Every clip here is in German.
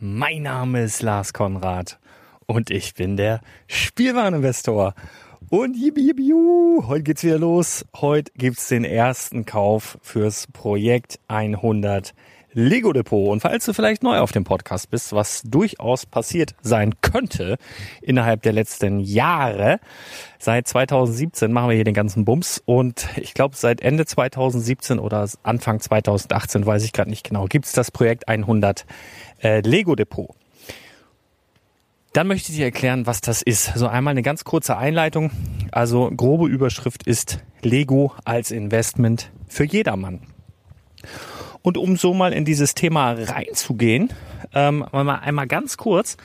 Mein Name ist Lars Konrad und ich bin der Spielwareninvestor. Und yibi, yibi, juhu, heute geht's wieder los. Heute gibt's den ersten Kauf fürs Projekt 100 Lego Depot. Und falls du vielleicht neu auf dem Podcast bist, was durchaus passiert sein könnte innerhalb der letzten Jahre, seit 2017 machen wir hier den ganzen Bums und ich glaube seit Ende 2017 oder Anfang 2018, weiß ich gerade nicht genau, gibt's das Projekt 100 äh, Lego Depot. Dann möchte ich dir erklären, was das ist. So einmal eine ganz kurze Einleitung. Also grobe Überschrift ist Lego als Investment für jedermann. Und um so mal in dieses Thema reinzugehen, ähm, mal einmal ganz kurz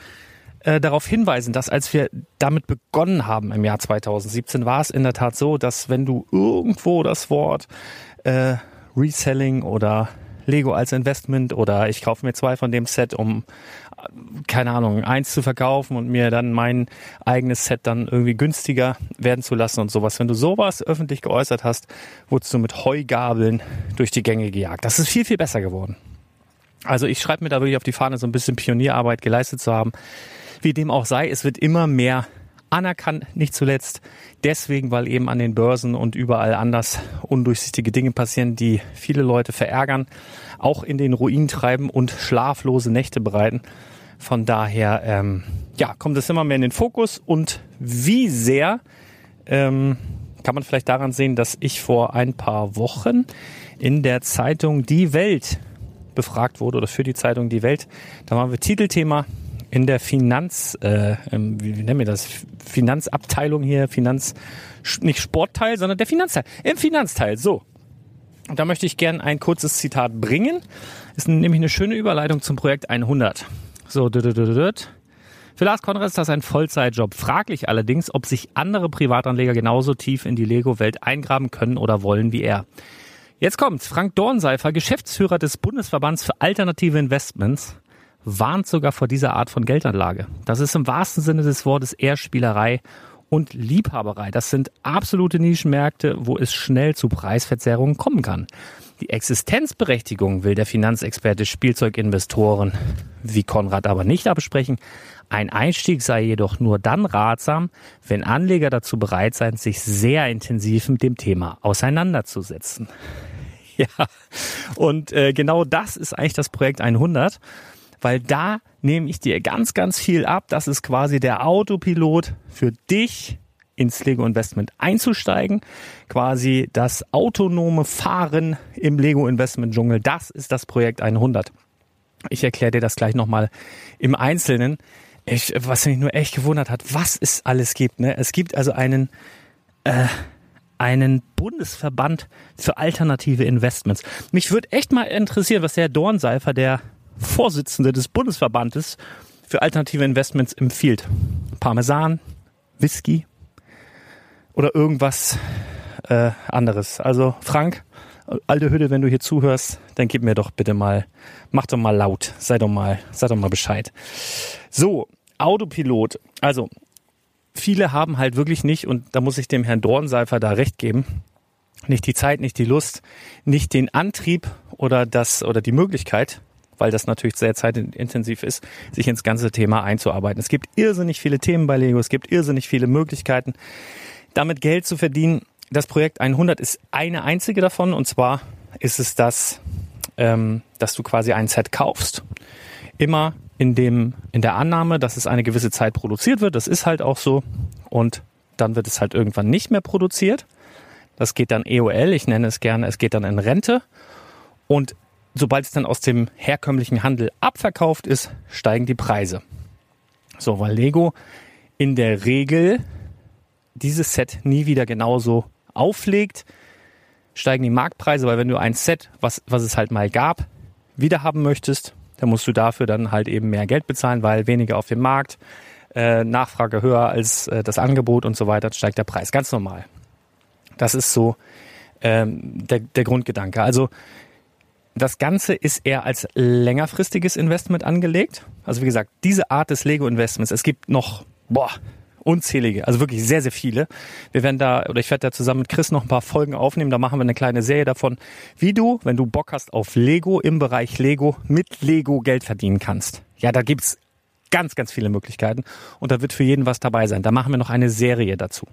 äh, darauf hinweisen, dass als wir damit begonnen haben im Jahr 2017, war es in der Tat so, dass wenn du irgendwo das Wort äh, Reselling oder Lego als Investment oder ich kaufe mir zwei von dem Set, um keine Ahnung, eins zu verkaufen und mir dann mein eigenes Set dann irgendwie günstiger werden zu lassen und sowas. Wenn du sowas öffentlich geäußert hast, wurdest du mit Heugabeln durch die Gänge gejagt. Das ist viel, viel besser geworden. Also ich schreibe mir da wirklich auf die Fahne, so ein bisschen Pionierarbeit geleistet zu haben. Wie dem auch sei, es wird immer mehr anerkannt, nicht zuletzt deswegen, weil eben an den Börsen und überall anders undurchsichtige Dinge passieren, die viele Leute verärgern, auch in den Ruin treiben und schlaflose Nächte bereiten. Von daher, ähm, ja, kommt es immer mehr in den Fokus und wie sehr ähm, kann man vielleicht daran sehen, dass ich vor ein paar Wochen in der Zeitung Die Welt befragt wurde oder für die Zeitung Die Welt. Da waren wir Titelthema in der Finanz, äh, wie, wie nennen wir das? Finanzabteilung hier, Finanz, nicht Sportteil, sondern der Finanzteil. Im Finanzteil, so. Und da möchte ich gerne ein kurzes Zitat bringen. Ist nämlich eine schöne Überleitung zum Projekt 100. So, für Lars Konrad ist das ein Vollzeitjob. Fraglich allerdings, ob sich andere Privatanleger genauso tief in die Lego-Welt eingraben können oder wollen wie er. Jetzt kommt's. Frank Dornseifer, Geschäftsführer des Bundesverbands für alternative Investments, warnt sogar vor dieser Art von Geldanlage. Das ist im wahrsten Sinne des Wortes eher Spielerei und Liebhaberei. Das sind absolute Nischenmärkte, wo es schnell zu Preisverzerrungen kommen kann. Die Existenzberechtigung will der Finanzexperte Spielzeuginvestoren wie Konrad aber nicht absprechen. Ein Einstieg sei jedoch nur dann ratsam, wenn Anleger dazu bereit seien, sich sehr intensiv mit dem Thema auseinanderzusetzen. Ja, und äh, genau das ist eigentlich das Projekt 100 weil da nehme ich dir ganz, ganz viel ab. Das ist quasi der Autopilot für dich ins Lego Investment einzusteigen. Quasi das autonome Fahren im Lego Investment Dschungel. Das ist das Projekt 100. Ich erkläre dir das gleich nochmal im Einzelnen. Ich, was mich nur echt gewundert hat, was es alles gibt. Ne? Es gibt also einen, äh, einen Bundesverband für alternative Investments. Mich würde echt mal interessieren, was der Dornseifer, der Vorsitzende des Bundesverbandes für alternative Investments empfiehlt. Parmesan, Whisky oder irgendwas äh, anderes. Also Frank, alte Hütte, wenn du hier zuhörst, dann gib mir doch bitte mal, mach doch mal laut, sei doch mal, sei doch mal Bescheid. So, Autopilot. Also viele haben halt wirklich nicht, und da muss ich dem Herrn Dornseifer da recht geben, nicht die Zeit, nicht die Lust, nicht den Antrieb oder das oder die Möglichkeit, weil das natürlich sehr zeitintensiv ist, sich ins ganze Thema einzuarbeiten. Es gibt irrsinnig viele Themen bei Lego, es gibt irrsinnig viele Möglichkeiten, damit Geld zu verdienen. Das Projekt 100 ist eine einzige davon und zwar ist es das, ähm, dass du quasi ein Set kaufst. Immer in dem, in der Annahme, dass es eine gewisse Zeit produziert wird. Das ist halt auch so. Und dann wird es halt irgendwann nicht mehr produziert. Das geht dann EOL. Ich nenne es gerne, es geht dann in Rente. Und sobald es dann aus dem herkömmlichen Handel abverkauft ist, steigen die Preise. So, weil Lego in der Regel dieses Set nie wieder genauso auflegt, steigen die Marktpreise, weil wenn du ein Set, was, was es halt mal gab, wieder haben möchtest, dann musst du dafür dann halt eben mehr Geld bezahlen, weil weniger auf dem Markt, äh, Nachfrage höher als äh, das Angebot und so weiter, steigt der Preis. Ganz normal. Das ist so ähm, der, der Grundgedanke. Also das Ganze ist eher als längerfristiges Investment angelegt. Also wie gesagt, diese Art des Lego-Investments, es gibt noch, boah, unzählige, also wirklich sehr, sehr viele. Wir werden da, oder ich werde da zusammen mit Chris noch ein paar Folgen aufnehmen. Da machen wir eine kleine Serie davon, wie du, wenn du Bock hast auf Lego im Bereich Lego, mit Lego Geld verdienen kannst. Ja, da gibt's ganz, ganz viele Möglichkeiten und da wird für jeden was dabei sein. Da machen wir noch eine Serie dazu.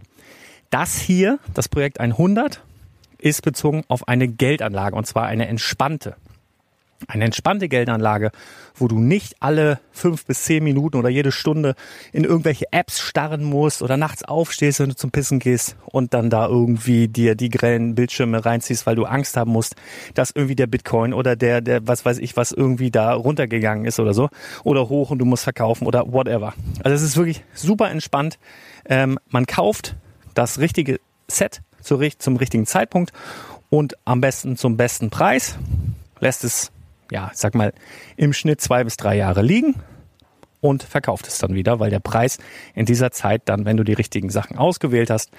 Das hier, das Projekt 100, ist bezogen auf eine Geldanlage und zwar eine entspannte. Eine entspannte Geldanlage, wo du nicht alle fünf bis zehn Minuten oder jede Stunde in irgendwelche Apps starren musst oder nachts aufstehst, wenn du zum Pissen gehst und dann da irgendwie dir die grellen Bildschirme reinziehst, weil du Angst haben musst, dass irgendwie der Bitcoin oder der, der, was weiß ich, was irgendwie da runtergegangen ist oder so oder hoch und du musst verkaufen oder whatever. Also es ist wirklich super entspannt. Ähm, man kauft das richtige Set zum richtigen Zeitpunkt und am besten zum besten Preis. Lässt es, ja, sag mal, im Schnitt zwei bis drei Jahre liegen und verkauft es dann wieder, weil der Preis in dieser Zeit dann, wenn du die richtigen Sachen ausgewählt hast,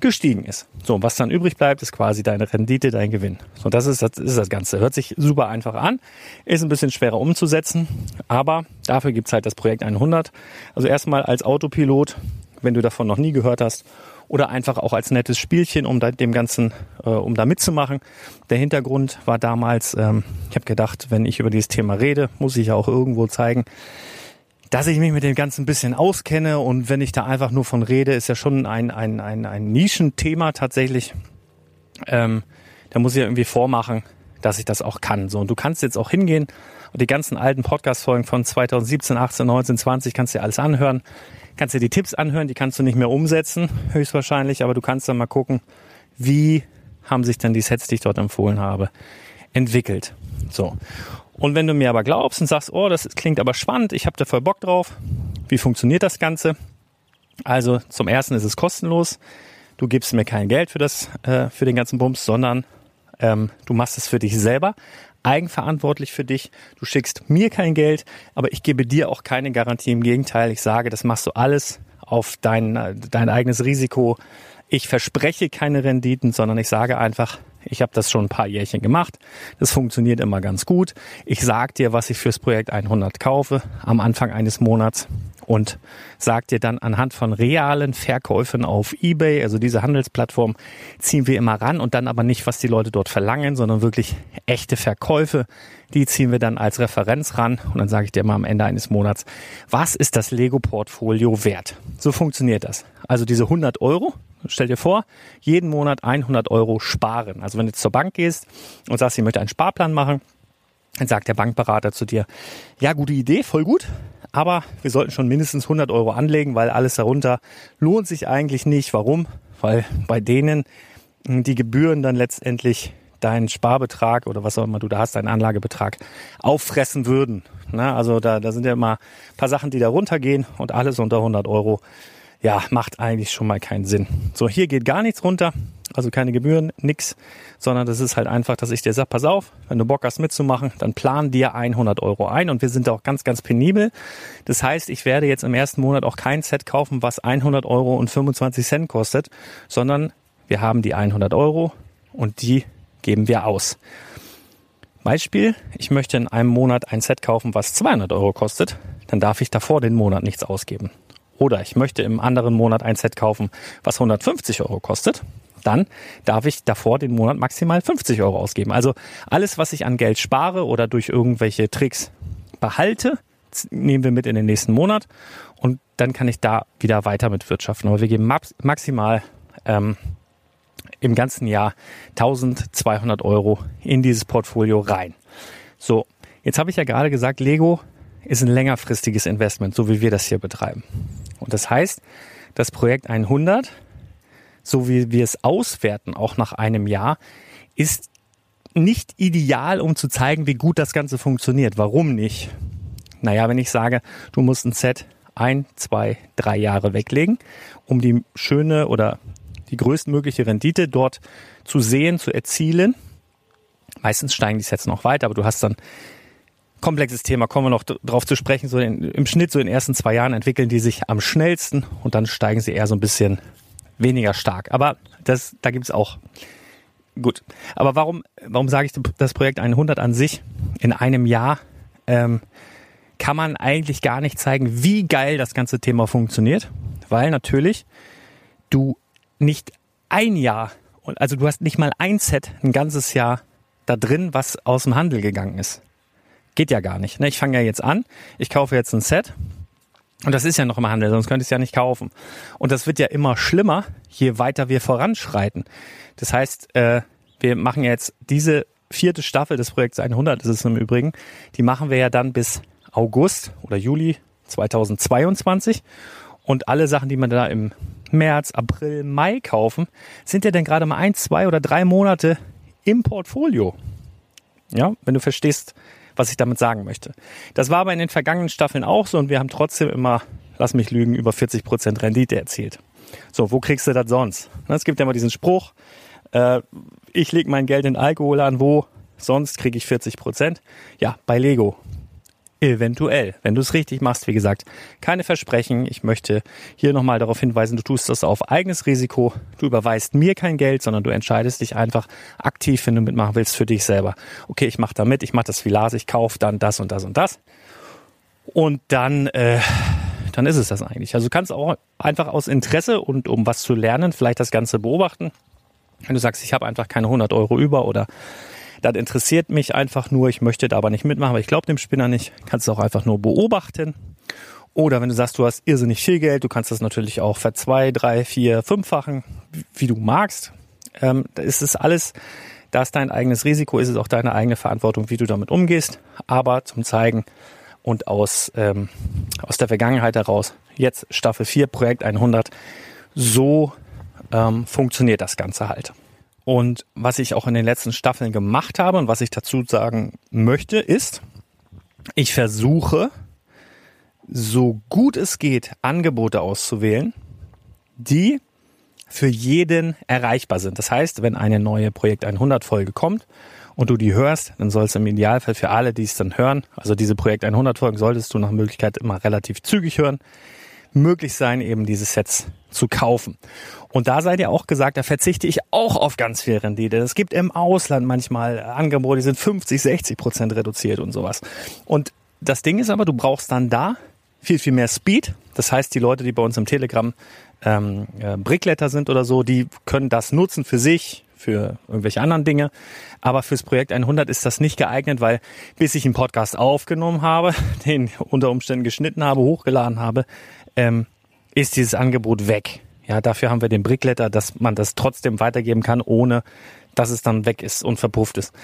gestiegen ist. So, was dann übrig bleibt, ist quasi deine Rendite, dein Gewinn. So, das ist das, ist das Ganze. Hört sich super einfach an, ist ein bisschen schwerer umzusetzen, aber dafür gibt's halt das Projekt 100. Also erstmal als Autopilot, wenn du davon noch nie gehört hast oder einfach auch als nettes Spielchen, um da dem Ganzen, äh, um da mitzumachen. Der Hintergrund war damals, ähm, ich habe gedacht, wenn ich über dieses Thema rede, muss ich ja auch irgendwo zeigen, dass ich mich mit dem Ganzen ein bisschen auskenne und wenn ich da einfach nur von rede, ist ja schon ein, ein, ein, ein Nischenthema tatsächlich. Ähm, da muss ich ja irgendwie vormachen, dass ich das auch kann. So, und du kannst jetzt auch hingehen und die ganzen alten Podcast-Folgen von 2017, 18, 19, 20 kannst dir alles anhören. Kannst dir die Tipps anhören, die kannst du nicht mehr umsetzen, höchstwahrscheinlich, aber du kannst dann mal gucken, wie haben sich denn die Sets, die ich dort empfohlen habe, entwickelt. So. Und wenn du mir aber glaubst und sagst, oh, das klingt aber spannend, ich habe da voll Bock drauf, wie funktioniert das Ganze? Also zum ersten ist es kostenlos. Du gibst mir kein Geld für das, äh, für den ganzen Bums, sondern ähm, du machst es für dich selber, eigenverantwortlich für dich. Du schickst mir kein Geld, aber ich gebe dir auch keine Garantie. Im Gegenteil, ich sage, das machst du alles auf dein, dein eigenes Risiko. Ich verspreche keine Renditen, sondern ich sage einfach, ich habe das schon ein paar Jährchen gemacht. Das funktioniert immer ganz gut. Ich sage dir, was ich fürs Projekt 100 kaufe am Anfang eines Monats und sag dir dann anhand von realen Verkäufen auf eBay, also diese Handelsplattform, ziehen wir immer ran und dann aber nicht, was die Leute dort verlangen, sondern wirklich echte Verkäufe. Die ziehen wir dann als Referenz ran und dann sage ich dir mal am Ende eines Monats, was ist das Lego-Portfolio wert? So funktioniert das. Also diese 100 Euro, stell dir vor, jeden Monat 100 Euro sparen. Also wenn du zur Bank gehst und sagst, ich möchte einen Sparplan machen, dann sagt der Bankberater zu dir, ja, gute Idee, voll gut, aber wir sollten schon mindestens 100 Euro anlegen, weil alles darunter lohnt sich eigentlich nicht. Warum? Weil bei denen die Gebühren dann letztendlich deinen Sparbetrag oder was auch immer du da hast, deinen Anlagebetrag auffressen würden. Na, also da, da sind ja immer ein paar Sachen, die da runtergehen und alles unter 100 Euro ja, macht eigentlich schon mal keinen Sinn. So, hier geht gar nichts runter, also keine Gebühren, nix, sondern das ist halt einfach, dass ich dir sage, pass auf, wenn du Bock hast mitzumachen, dann plan dir 100 Euro ein und wir sind auch ganz, ganz penibel. Das heißt, ich werde jetzt im ersten Monat auch kein Set kaufen, was 100 Euro und 25 Cent kostet, sondern wir haben die 100 Euro und die geben wir aus. Beispiel, ich möchte in einem Monat ein Set kaufen, was 200 Euro kostet, dann darf ich davor den Monat nichts ausgeben oder ich möchte im anderen Monat ein Set kaufen, was 150 Euro kostet, dann darf ich davor den Monat maximal 50 Euro ausgeben. Also alles, was ich an Geld spare oder durch irgendwelche Tricks behalte, nehmen wir mit in den nächsten Monat und dann kann ich da wieder weiter mit wirtschaften. Aber wir geben maximal ähm, im ganzen Jahr 1200 Euro in dieses Portfolio rein. So, jetzt habe ich ja gerade gesagt, Lego ist ein längerfristiges Investment, so wie wir das hier betreiben. Und das heißt, das Projekt 100, so wie wir es auswerten, auch nach einem Jahr, ist nicht ideal, um zu zeigen, wie gut das Ganze funktioniert. Warum nicht? Naja, wenn ich sage, du musst ein Set ein, zwei, drei Jahre weglegen, um die schöne oder die größtmögliche Rendite dort zu sehen, zu erzielen. Meistens steigen die Sets noch weiter, aber du hast dann komplexes Thema, kommen wir noch drauf zu sprechen. So in, im Schnitt, so in den ersten zwei Jahren entwickeln die sich am schnellsten und dann steigen sie eher so ein bisschen weniger stark. Aber das, da gibt's auch gut. Aber warum, warum sage ich das Projekt 100 an sich in einem Jahr? Ähm, kann man eigentlich gar nicht zeigen, wie geil das ganze Thema funktioniert, weil natürlich du nicht ein Jahr, also du hast nicht mal ein Set ein ganzes Jahr da drin, was aus dem Handel gegangen ist. Geht ja gar nicht. Ne? Ich fange ja jetzt an, ich kaufe jetzt ein Set und das ist ja noch im Handel, sonst könnte ich es ja nicht kaufen. Und das wird ja immer schlimmer, je weiter wir voranschreiten. Das heißt, äh, wir machen jetzt diese vierte Staffel des Projekts 100, ist es im Übrigen, die machen wir ja dann bis August oder Juli 2022. Und alle Sachen, die man da im März, April, Mai kaufen, sind ja dann gerade mal ein, zwei oder drei Monate im Portfolio. Ja, wenn du verstehst, was ich damit sagen möchte. Das war aber in den vergangenen Staffeln auch so und wir haben trotzdem immer, lass mich lügen, über 40 Prozent Rendite erzielt. So, wo kriegst du das sonst? Es gibt ja immer diesen Spruch, äh, ich lege mein Geld in Alkohol an, wo sonst kriege ich 40 Prozent. Ja, bei Lego. Eventuell, wenn du es richtig machst, wie gesagt, keine Versprechen. Ich möchte hier nochmal darauf hinweisen, du tust das auf eigenes Risiko. Du überweist mir kein Geld, sondern du entscheidest dich einfach aktiv, wenn du mitmachen willst, für dich selber. Okay, ich mache da mit, ich mache das Lars, ich kaufe dann das und das und das. Und dann, äh, dann ist es das eigentlich. Also du kannst auch einfach aus Interesse und um was zu lernen, vielleicht das Ganze beobachten. Wenn du sagst, ich habe einfach keine 100 Euro über oder das interessiert mich einfach nur, ich möchte da aber nicht mitmachen, aber ich glaube dem Spinner nicht. Kannst du auch einfach nur beobachten. Oder wenn du sagst, du hast irrsinnig viel Geld, du kannst das natürlich auch verzwei, drei, vier, fünffachen, wie du magst. Ähm, da ist es alles Das ist dein eigenes Risiko, ist es auch deine eigene Verantwortung, wie du damit umgehst. Aber zum Zeigen und aus, ähm, aus der Vergangenheit heraus, jetzt Staffel 4, Projekt 100, so ähm, funktioniert das Ganze halt. Und was ich auch in den letzten Staffeln gemacht habe und was ich dazu sagen möchte, ist, ich versuche, so gut es geht, Angebote auszuwählen, die für jeden erreichbar sind. Das heißt, wenn eine neue Projekt 100 Folge kommt und du die hörst, dann soll es im Idealfall für alle, die es dann hören, also diese Projekt 100 Folgen solltest du nach Möglichkeit immer relativ zügig hören, möglich sein, eben diese Sets zu kaufen. Und da seid ihr auch gesagt, da verzichte ich auch auf ganz viel Rendite. Es gibt im Ausland manchmal Angebote, die sind 50, 60 Prozent reduziert und sowas. Und das Ding ist aber, du brauchst dann da viel, viel mehr Speed. Das heißt, die Leute, die bei uns im Telegram ähm, äh, Brickletter sind oder so, die können das nutzen für sich, für irgendwelche anderen Dinge. Aber fürs Projekt 100 ist das nicht geeignet, weil bis ich einen Podcast aufgenommen habe, den unter Umständen geschnitten habe, hochgeladen habe, ähm, ist dieses Angebot weg. Ja, dafür haben wir den Brickletter, dass man das trotzdem weitergeben kann, ohne dass es dann weg ist und verpufft ist.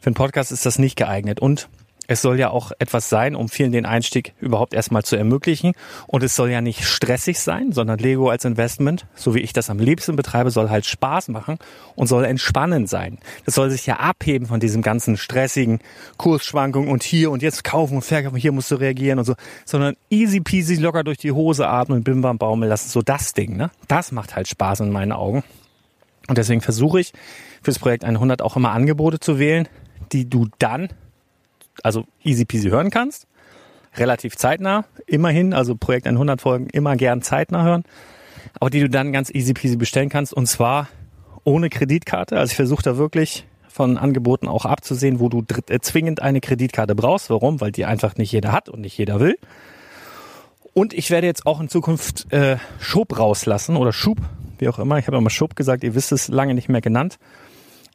Für einen Podcast ist das nicht geeignet. Und es soll ja auch etwas sein, um vielen den Einstieg überhaupt erstmal zu ermöglichen. Und es soll ja nicht stressig sein, sondern Lego als Investment, so wie ich das am liebsten betreibe, soll halt Spaß machen und soll entspannend sein. Das soll sich ja abheben von diesem ganzen stressigen Kursschwankungen und hier und jetzt kaufen und verkaufen, hier musst du reagieren und so, sondern easy peasy locker durch die Hose atmen und bim bam baumeln lassen. So das Ding, ne? Das macht halt Spaß in meinen Augen. Und deswegen versuche ich fürs Projekt 100 auch immer Angebote zu wählen, die du dann also easy peasy hören kannst. Relativ zeitnah, immerhin, also Projekt 100 Folgen immer gern zeitnah hören, aber die du dann ganz easy peasy bestellen kannst und zwar ohne Kreditkarte. Also ich versuche da wirklich von Angeboten auch abzusehen, wo du äh, zwingend eine Kreditkarte brauchst. Warum? Weil die einfach nicht jeder hat und nicht jeder will. Und ich werde jetzt auch in Zukunft äh, Schub rauslassen oder Schub, wie auch immer. Ich habe immer Schub gesagt, ihr wisst es lange nicht mehr genannt.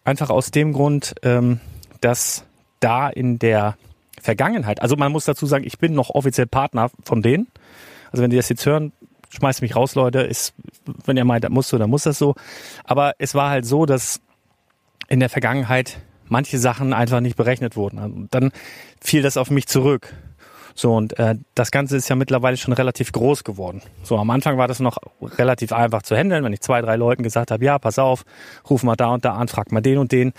Einfach aus dem Grund, ähm, dass da in der Vergangenheit, also man muss dazu sagen, ich bin noch offiziell Partner von denen. Also wenn die das jetzt hören, schmeißt mich raus, Leute, ist, wenn ihr meint, das muss so, dann muss das so. Aber es war halt so, dass in der Vergangenheit manche Sachen einfach nicht berechnet wurden. Und dann fiel das auf mich zurück. So, und äh, das Ganze ist ja mittlerweile schon relativ groß geworden. So, am Anfang war das noch relativ einfach zu handeln, wenn ich zwei, drei Leuten gesagt habe, ja, pass auf, ruf mal da und da an, frag mal den und den.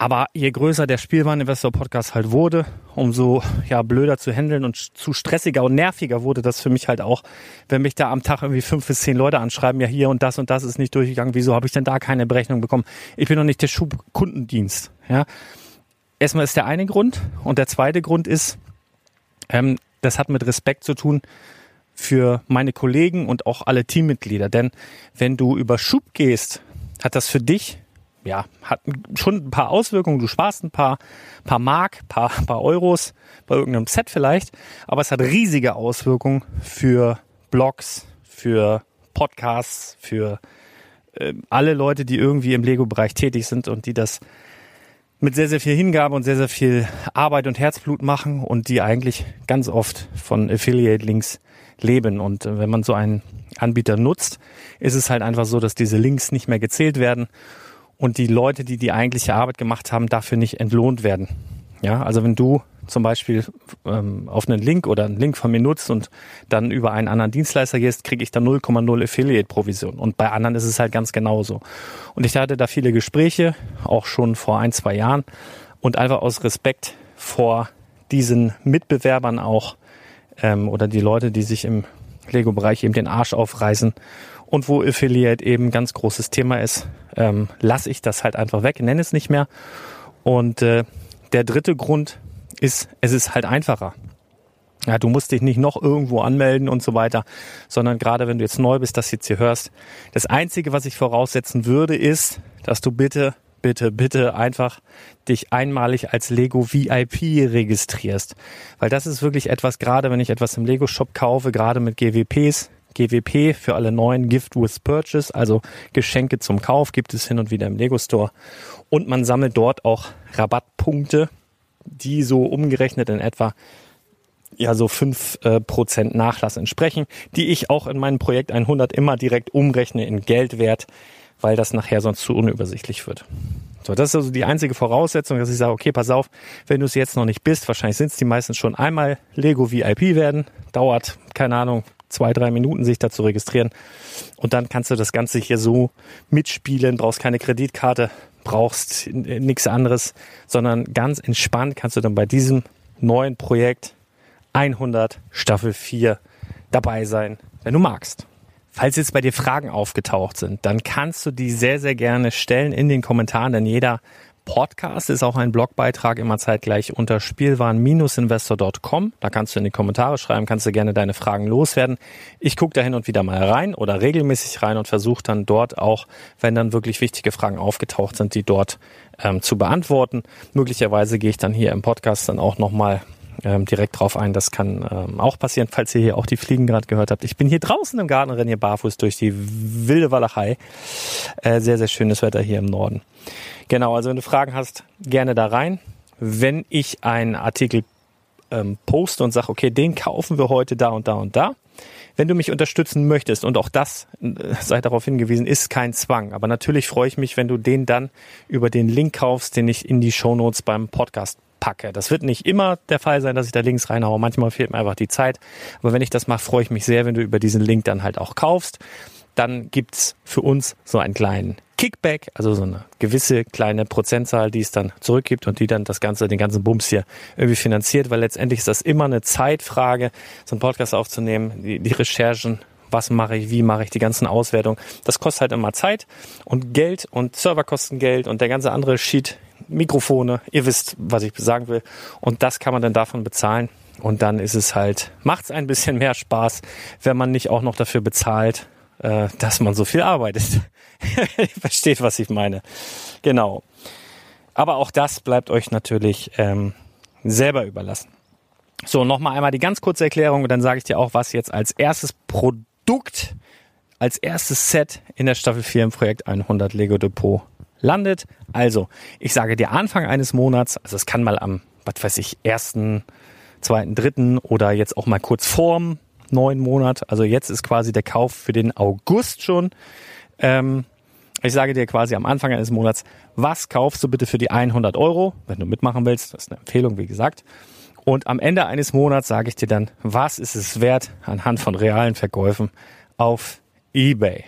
Aber je größer der Spielwareninvestor-Podcast halt wurde, umso ja, blöder zu handeln und zu stressiger und nerviger wurde das für mich halt auch, wenn mich da am Tag irgendwie fünf bis zehn Leute anschreiben, ja hier und das und das ist nicht durchgegangen, wieso habe ich denn da keine Berechnung bekommen? Ich bin doch nicht der Schubkundendienst. Ja? Erstmal ist der eine Grund und der zweite Grund ist, ähm, das hat mit Respekt zu tun für meine Kollegen und auch alle Teammitglieder. Denn wenn du über Schub gehst, hat das für dich ja, hat schon ein paar Auswirkungen. Du sparst ein paar, paar Mark, paar, paar Euros bei irgendeinem Set vielleicht, aber es hat riesige Auswirkungen für Blogs, für Podcasts, für äh, alle Leute, die irgendwie im Lego-Bereich tätig sind und die das mit sehr, sehr viel Hingabe und sehr, sehr viel Arbeit und Herzblut machen und die eigentlich ganz oft von Affiliate-Links leben. Und äh, wenn man so einen Anbieter nutzt, ist es halt einfach so, dass diese Links nicht mehr gezählt werden und die Leute, die die eigentliche Arbeit gemacht haben, dafür nicht entlohnt werden. Ja, also wenn du zum Beispiel ähm, auf einen Link oder einen Link von mir nutzt und dann über einen anderen Dienstleister gehst, kriege ich da 0,0 Affiliate-Provision. Und bei anderen ist es halt ganz genauso. Und ich hatte da viele Gespräche, auch schon vor ein, zwei Jahren. Und einfach aus Respekt vor diesen Mitbewerbern auch ähm, oder die Leute, die sich im Lego-Bereich eben den Arsch aufreißen und wo Affiliate eben ganz großes Thema ist, ähm, lasse ich das halt einfach weg, nenne es nicht mehr. Und äh, der dritte Grund ist, es ist halt einfacher. Ja, du musst dich nicht noch irgendwo anmelden und so weiter, sondern gerade wenn du jetzt neu bist, das jetzt hier hörst, das Einzige, was ich voraussetzen würde, ist, dass du bitte, bitte, bitte einfach dich einmalig als Lego VIP registrierst. Weil das ist wirklich etwas, gerade wenn ich etwas im Lego Shop kaufe, gerade mit GWPs, GWP für alle neuen Gift with Purchase, also Geschenke zum Kauf, gibt es hin und wieder im Lego Store. Und man sammelt dort auch Rabattpunkte, die so umgerechnet in etwa ja so fünf äh, Nachlass entsprechen, die ich auch in meinem Projekt 100 immer direkt umrechne in Geldwert, weil das nachher sonst zu unübersichtlich wird. So, das ist also die einzige Voraussetzung, dass ich sage, okay, pass auf, wenn du es jetzt noch nicht bist, wahrscheinlich sind es die meisten schon einmal Lego VIP werden, dauert, keine Ahnung, zwei, drei Minuten sich da zu registrieren. Und dann kannst du das Ganze hier so mitspielen, brauchst keine Kreditkarte, brauchst nichts anderes, sondern ganz entspannt kannst du dann bei diesem neuen Projekt 100 Staffel 4 dabei sein, wenn du magst. Falls jetzt bei dir Fragen aufgetaucht sind, dann kannst du die sehr, sehr gerne stellen in den Kommentaren, denn jeder Podcast ist auch ein Blogbeitrag immer zeitgleich unter spielwaren-investor.com. Da kannst du in die Kommentare schreiben, kannst du gerne deine Fragen loswerden. Ich gucke da hin und wieder mal rein oder regelmäßig rein und versuche dann dort auch, wenn dann wirklich wichtige Fragen aufgetaucht sind, die dort ähm, zu beantworten. Möglicherweise gehe ich dann hier im Podcast dann auch nochmal ähm, direkt drauf ein. Das kann ähm, auch passieren, falls ihr hier auch die Fliegen gerade gehört habt. Ich bin hier draußen im Garten, renne hier barfuß durch die wilde Walachei. Äh, sehr, sehr schönes Wetter hier im Norden. Genau, also wenn du Fragen hast, gerne da rein. Wenn ich einen Artikel ähm, poste und sage, okay, den kaufen wir heute da und da und da. Wenn du mich unterstützen möchtest, und auch das äh, sei darauf hingewiesen, ist kein Zwang. Aber natürlich freue ich mich, wenn du den dann über den Link kaufst, den ich in die Shownotes beim Podcast packe. Das wird nicht immer der Fall sein, dass ich da Links reinhaue. Manchmal fehlt mir einfach die Zeit. Aber wenn ich das mache, freue ich mich sehr, wenn du über diesen Link dann halt auch kaufst. Dann gibt's für uns so einen kleinen Kickback, also so eine gewisse kleine Prozentzahl, die es dann zurückgibt und die dann das Ganze, den ganzen Bums hier irgendwie finanziert, weil letztendlich ist das immer eine Zeitfrage, so einen Podcast aufzunehmen, die, die Recherchen, was mache ich, wie mache ich die ganzen Auswertungen. Das kostet halt immer Zeit und Geld und Server kosten Geld und der ganze andere Sheet, Mikrofone, ihr wisst, was ich sagen will. Und das kann man dann davon bezahlen. Und dann ist es halt, macht es ein bisschen mehr Spaß, wenn man nicht auch noch dafür bezahlt, äh, dass man so viel arbeitet. Versteht, was ich meine. Genau. Aber auch das bleibt euch natürlich ähm, selber überlassen. So, nochmal einmal die ganz kurze Erklärung und dann sage ich dir auch, was jetzt als erstes Produkt, als erstes Set in der Staffel 4 im Projekt 100 Lego Depot landet. Also, ich sage dir Anfang eines Monats, also es kann mal am, was weiß ich, ersten, zweiten, dritten oder jetzt auch mal kurz vorm neuen Monat. Also jetzt ist quasi der Kauf für den August schon. Ähm, ich sage dir quasi am Anfang eines Monats, was kaufst du bitte für die 100 Euro, wenn du mitmachen willst. Das ist eine Empfehlung, wie gesagt. Und am Ende eines Monats sage ich dir dann, was ist es wert anhand von realen Verkäufen auf eBay.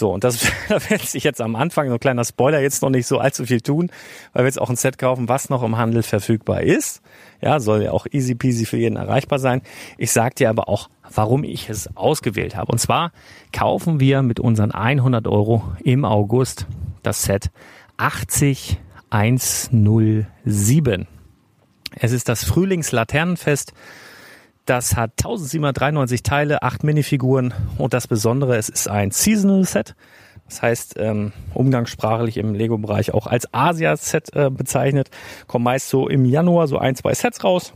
So, und das da werde ich jetzt am Anfang, so ein kleiner Spoiler, jetzt noch nicht so allzu viel tun, weil wir jetzt auch ein Set kaufen, was noch im Handel verfügbar ist. Ja, soll ja auch easy peasy für jeden erreichbar sein. Ich sage dir aber auch, warum ich es ausgewählt habe. Und zwar kaufen wir mit unseren 100 Euro im August das Set 80107. Es ist das Frühlingslaternenfest. Das hat 1793 Teile, acht Minifiguren und das Besondere, es ist ein Seasonal Set. Das heißt, ähm, umgangssprachlich im Lego-Bereich auch als Asia-Set äh, bezeichnet. Kommen meist so im Januar so ein, zwei Sets raus,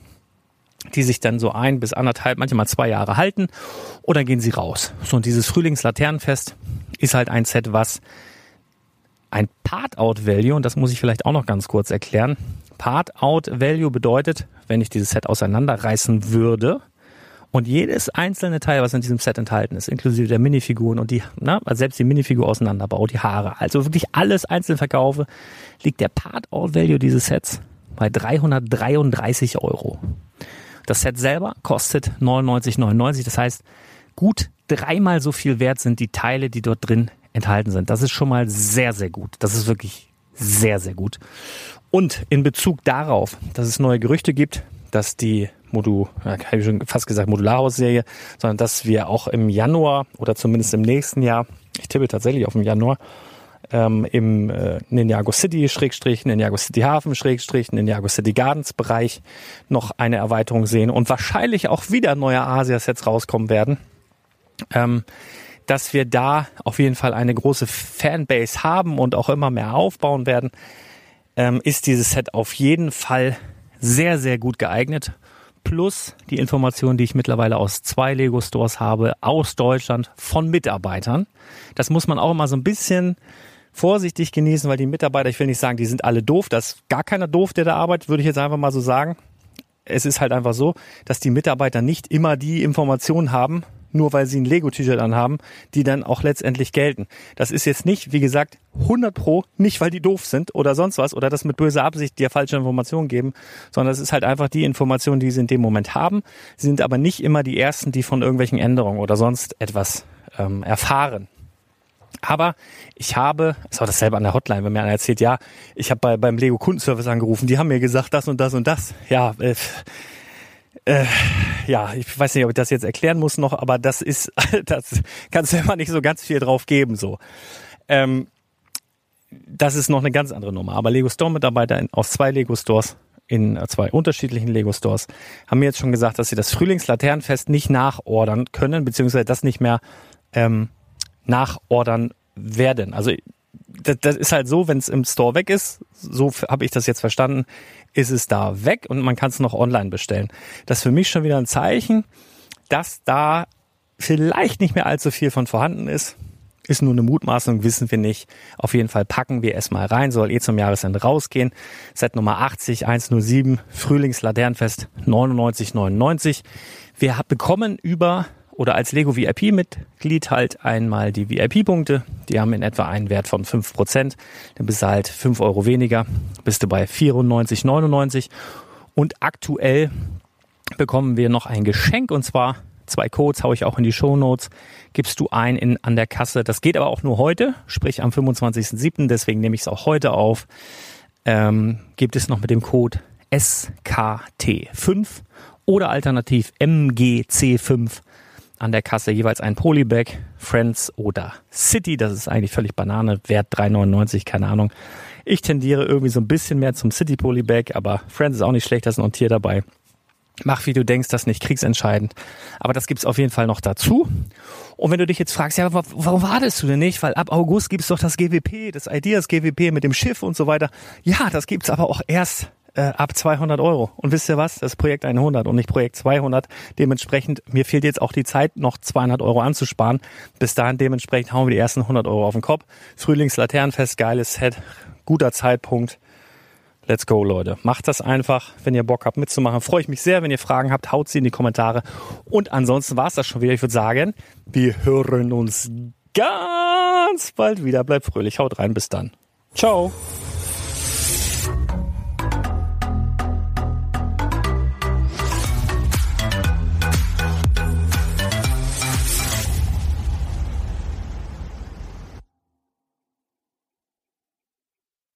die sich dann so ein bis anderthalb, manchmal zwei Jahre halten. Und dann gehen sie raus. So, und dieses Frühlingslaternenfest ist halt ein Set, was ein Part-Out-Value, und das muss ich vielleicht auch noch ganz kurz erklären. Part-Out-Value bedeutet, wenn ich dieses Set auseinanderreißen würde, und jedes einzelne Teil, was in diesem Set enthalten ist, inklusive der Minifiguren und die, na, also selbst die Minifigur auseinanderbaut, die Haare, also wirklich alles einzeln verkaufe, liegt der Part-Out-Value dieses Sets bei 333 Euro. Das Set selber kostet 99,99. Das heißt, gut dreimal so viel wert sind die Teile, die dort drin enthalten sind. Das ist schon mal sehr, sehr gut. Das ist wirklich sehr, sehr gut. Und in Bezug darauf, dass es neue Gerüchte gibt, dass die Modu, habe ich schon fast gesagt Modularhaus-Serie, sondern dass wir auch im Januar oder zumindest im nächsten Jahr, ich tippe tatsächlich auf den Januar, ähm, im äh, Ninjago City Schrägstrich, Ninjago City Hafen Schrägstrich, Ninjago City Gardens Bereich noch eine Erweiterung sehen und wahrscheinlich auch wieder neue Asia-Sets rauskommen werden. Ähm, dass wir da auf jeden Fall eine große Fanbase haben und auch immer mehr aufbauen werden, ähm, ist dieses Set auf jeden Fall sehr, sehr gut geeignet plus die Informationen, die ich mittlerweile aus zwei Lego Stores habe, aus Deutschland von Mitarbeitern. Das muss man auch immer so ein bisschen vorsichtig genießen, weil die Mitarbeiter, ich will nicht sagen, die sind alle doof, das ist gar keiner doof, der da arbeitet, würde ich jetzt einfach mal so sagen. Es ist halt einfach so, dass die Mitarbeiter nicht immer die Informationen haben, nur weil sie ein Lego-T-Shirt anhaben, die dann auch letztendlich gelten. Das ist jetzt nicht, wie gesagt, 100 pro, nicht weil die doof sind oder sonst was oder das mit böser Absicht dir falsche Informationen geben, sondern es ist halt einfach die Information, die sie in dem Moment haben. Sie sind aber nicht immer die Ersten, die von irgendwelchen Änderungen oder sonst etwas ähm, erfahren. Aber ich habe, es war dasselbe an der Hotline, wenn mir einer erzählt, ja, ich habe bei, beim Lego Kundenservice angerufen, die haben mir gesagt, das und das und das. Ja, äh, äh, ja, ich weiß nicht, ob ich das jetzt erklären muss noch, aber das ist, das kannst du immer nicht so ganz viel drauf geben, so. Ähm, das ist noch eine ganz andere Nummer. Aber Lego Store Mitarbeiter aus zwei Lego Stores in zwei unterschiedlichen Lego Stores haben mir jetzt schon gesagt, dass sie das Frühlingslaternenfest nicht nachordern können, beziehungsweise das nicht mehr ähm, nachordern werden. Also das, das ist halt so, wenn es im Store weg ist, so habe ich das jetzt verstanden, ist es da weg und man kann es noch online bestellen. Das ist für mich schon wieder ein Zeichen, dass da vielleicht nicht mehr allzu viel von vorhanden ist. Ist nur eine Mutmaßung, wissen wir nicht. Auf jeden Fall packen wir es mal rein, soll eh zum Jahresende rausgehen. Set Nummer 80, 107, Frühlingslaternenfest 99,99. Wir bekommen über oder als Lego VIP-Mitglied halt einmal die VIP-Punkte. Die haben in etwa einen Wert von 5%. Dann bist du halt 5 Euro weniger, bist du bei 94,99. Und aktuell bekommen wir noch ein Geschenk und zwar zwei Codes, haue ich auch in die Show Notes, gibst du ein in, an der Kasse. Das geht aber auch nur heute, sprich am 25.07., deswegen nehme ich es auch heute auf. Ähm, gibt es noch mit dem Code SKT5 oder alternativ MGC5 an der Kasse jeweils ein Polybag, Friends oder City. Das ist eigentlich völlig Banane, Wert 3,99, keine Ahnung. Ich tendiere irgendwie so ein bisschen mehr zum City Polybag, aber Friends ist auch nicht schlecht, da ist ein Tier dabei. Mach wie du denkst, das nicht kriegsentscheidend. Aber das gibt's auf jeden Fall noch dazu. Und wenn du dich jetzt fragst, ja, warum wartest du denn nicht? Weil ab August gibt's doch das GWP, das Ideas GWP mit dem Schiff und so weiter. Ja, das gibt's aber auch erst äh, ab 200 Euro. Und wisst ihr was? Das Projekt 100 und nicht Projekt 200. Dementsprechend, mir fehlt jetzt auch die Zeit, noch 200 Euro anzusparen. Bis dahin dementsprechend hauen wir die ersten 100 Euro auf den Kopf. Frühlingslaternenfest, geiles Set, guter Zeitpunkt. Let's go, Leute. Macht das einfach, wenn ihr Bock habt mitzumachen. Freue ich mich sehr. Wenn ihr Fragen habt, haut sie in die Kommentare. Und ansonsten war es das schon wieder. Ich würde sagen, wir hören uns ganz bald wieder. Bleibt fröhlich. Haut rein. Bis dann. Ciao.